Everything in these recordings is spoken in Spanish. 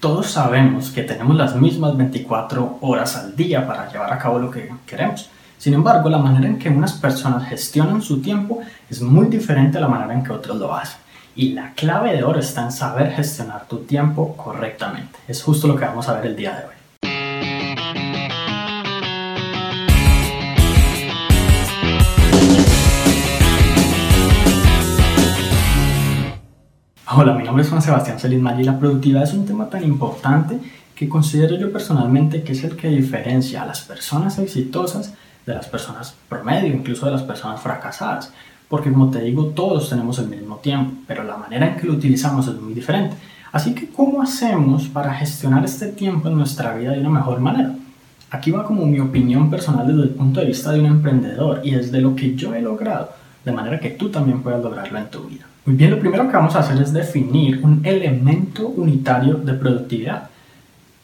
Todos sabemos que tenemos las mismas 24 horas al día para llevar a cabo lo que queremos. Sin embargo, la manera en que unas personas gestionan su tiempo es muy diferente a la manera en que otros lo hacen. Y la clave de oro está en saber gestionar tu tiempo correctamente. Es justo lo que vamos a ver el día de hoy. Hola, mi nombre es Juan Sebastián Celis y la productividad es un tema tan importante que considero yo personalmente que es el que diferencia a las personas exitosas de las personas promedio, incluso de las personas fracasadas. Porque como te digo, todos tenemos el mismo tiempo, pero la manera en que lo utilizamos es muy diferente. Así que, ¿cómo hacemos para gestionar este tiempo en nuestra vida de una mejor manera? Aquí va como mi opinión personal desde el punto de vista de un emprendedor y desde lo que yo he logrado, de manera que tú también puedas lograrlo en tu vida. Muy bien, lo primero que vamos a hacer es definir un elemento unitario de productividad.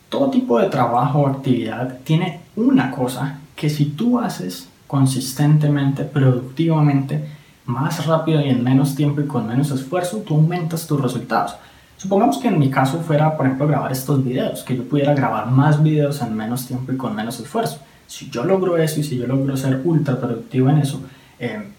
Todo tipo de trabajo o actividad tiene una cosa que si tú haces consistentemente, productivamente, más rápido y en menos tiempo y con menos esfuerzo, tú aumentas tus resultados. Supongamos que en mi caso fuera, por ejemplo, grabar estos videos, que yo pudiera grabar más videos en menos tiempo y con menos esfuerzo. Si yo logro eso y si yo logro ser ultra productivo en eso,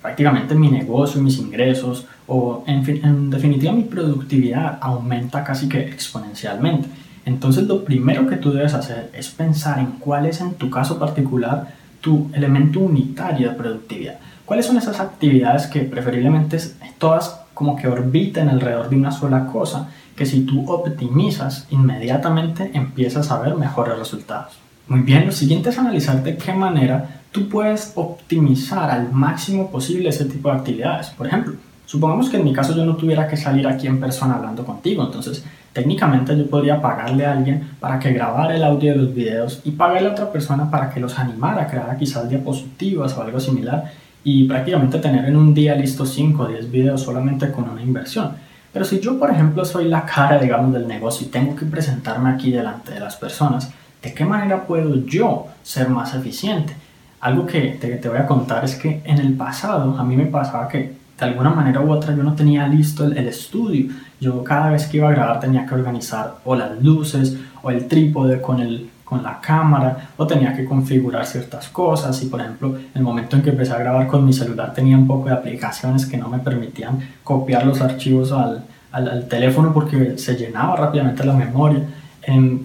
prácticamente mi negocio, mis ingresos o en, en definitiva mi productividad aumenta casi que exponencialmente. Entonces lo primero que tú debes hacer es pensar en cuál es en tu caso particular tu elemento unitario de productividad. ¿Cuáles son esas actividades que preferiblemente todas como que orbiten alrededor de una sola cosa, que si tú optimizas inmediatamente empiezas a ver mejores resultados? Muy bien, lo siguiente es analizar de qué manera tú puedes optimizar al máximo posible ese tipo de actividades. Por ejemplo, supongamos que en mi caso yo no tuviera que salir aquí en persona hablando contigo, entonces técnicamente yo podría pagarle a alguien para que grabara el audio de los videos y pagarle a otra persona para que los animara, a crear quizás diapositivas o algo similar y prácticamente tener en un día listos 5 o 10 videos solamente con una inversión. Pero si yo, por ejemplo, soy la cara, digamos, del negocio y tengo que presentarme aquí delante de las personas, ¿de qué manera puedo yo ser más eficiente? Algo que te, voy a contar es que en el pasado a mí me pasaba que de alguna manera u otra yo no tenía listo el, estudio. Yo cada vez que iba a grabar tenía que organizar o las luces o el trípode con, el, con la cámara o tenía que configurar ciertas cosas y por ejemplo el momento en que empecé a grabar con mi celular tenía un poco de aplicaciones que no me permitían copiar los archivos al, al teléfono porque se llenaba rápidamente la memoria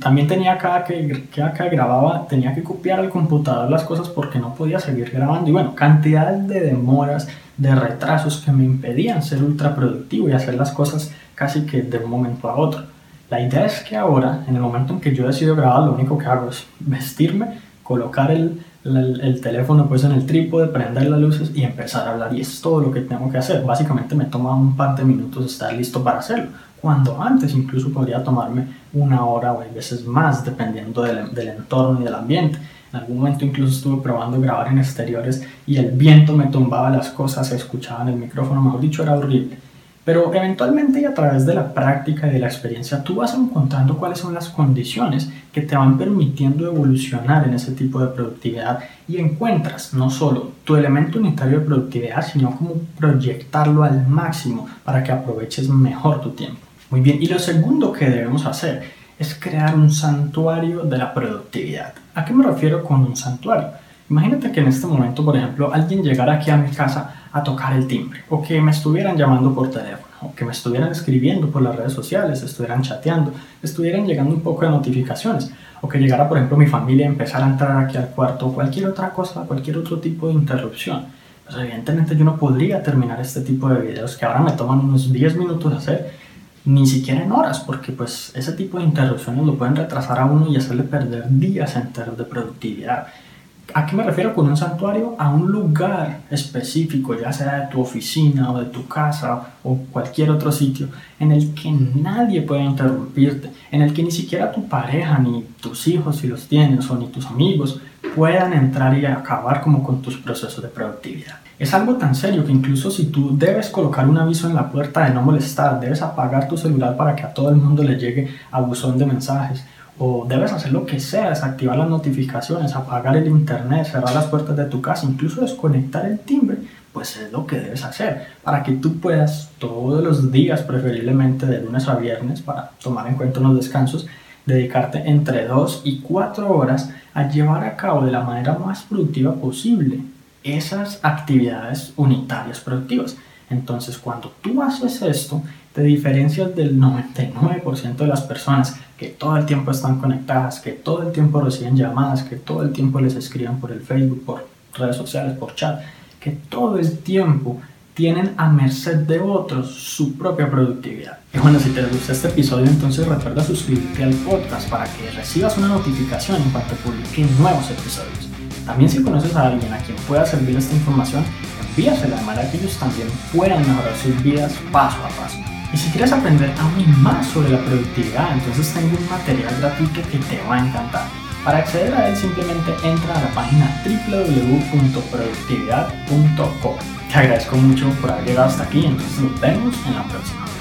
también tenía cada que, cada que grababa, tenía que copiar al computador las cosas porque no podía seguir grabando. Y bueno, cantidad de demoras, de retrasos que me impedían ser ultra productivo y hacer las cosas casi que de un momento a otro. La idea es que ahora, en el momento en que yo decido grabar, lo único que hago es vestirme, colocar el, el, el, teléfono pues en el trípode, prender las luces y empezar a hablar. Y es todo lo que tengo que hacer. Básicamente me toma un par de minutos estar listo para hacerlo cuando antes incluso podría tomarme una hora o a veces más, dependiendo del, del, entorno y del ambiente. En algún momento incluso estuve probando grabar en exteriores y el viento me tumbaba las cosas, se escuchaba en el micrófono, mejor dicho, era horrible. Pero eventualmente y a través de la práctica y de la experiencia tú vas encontrando cuáles son las condiciones que te van permitiendo evolucionar en ese tipo de productividad y encuentras no solo tu elemento unitario de productividad, sino cómo proyectarlo al máximo para que aproveches mejor tu tiempo. Muy bien, y lo segundo que debemos hacer es crear un santuario de la productividad. ¿A qué me refiero con un santuario? Imagínate que en este momento, por ejemplo, alguien llegara aquí a mi casa a tocar el timbre, o que me estuvieran llamando por teléfono, o que me estuvieran escribiendo por las redes sociales, estuvieran chateando, estuvieran llegando un poco de notificaciones, o que llegara, por ejemplo, mi familia a empezar a entrar aquí al cuarto, o cualquier otra cosa, cualquier otro tipo de interrupción. Pues evidentemente yo no podría terminar este tipo de videos que ahora me toman unos 10 minutos hacer ni siquiera en horas, porque pues ese tipo de interrupciones lo pueden retrasar a uno y hacerle perder días enteros de productividad. ¿A qué me refiero con un santuario? A un lugar específico, ya sea de tu oficina o de tu casa o cualquier otro sitio, en el que nadie puede interrumpirte, en el que ni siquiera tu pareja, ni tus hijos si los tienes, o ni tus amigos puedan entrar y acabar como con tus procesos de productividad. Es algo tan serio que incluso si tú debes colocar un aviso en la puerta de no molestar, debes apagar tu celular para que a todo el mundo le llegue a buzón de mensajes, o debes hacer lo que sea, desactivar las notificaciones, apagar el internet, cerrar las puertas de tu casa, incluso desconectar el timbre, pues es lo que debes hacer para que tú puedas todos los días, preferiblemente de lunes a viernes, para tomar en cuenta unos descansos, dedicarte entre 2 y 4 horas a llevar a cabo de la manera más productiva posible esas actividades unitarias productivas. Entonces, cuando tú haces esto, te diferencias del 99% de las personas que todo el tiempo están conectadas, que todo el tiempo reciben llamadas, que todo el tiempo les escriben por el Facebook, por redes sociales, por chat, que todo el tiempo tienen a merced de otros su propia productividad. Y bueno, si te gusta este episodio, entonces recuerda suscribirte al podcast para que recibas una notificación en cuanto publique nuevos episodios. También si conoces a alguien a quien pueda servir esta información, envíasela de manera que ellos también puedan mejorar sus vidas paso a paso. Y si quieres aprender aún más sobre la productividad, entonces tengo un material gratuito que te va a encantar. Para acceder a él simplemente entra a la página www.productividad.com. Te agradezco mucho por haber llegado hasta aquí, entonces nos vemos en la próxima.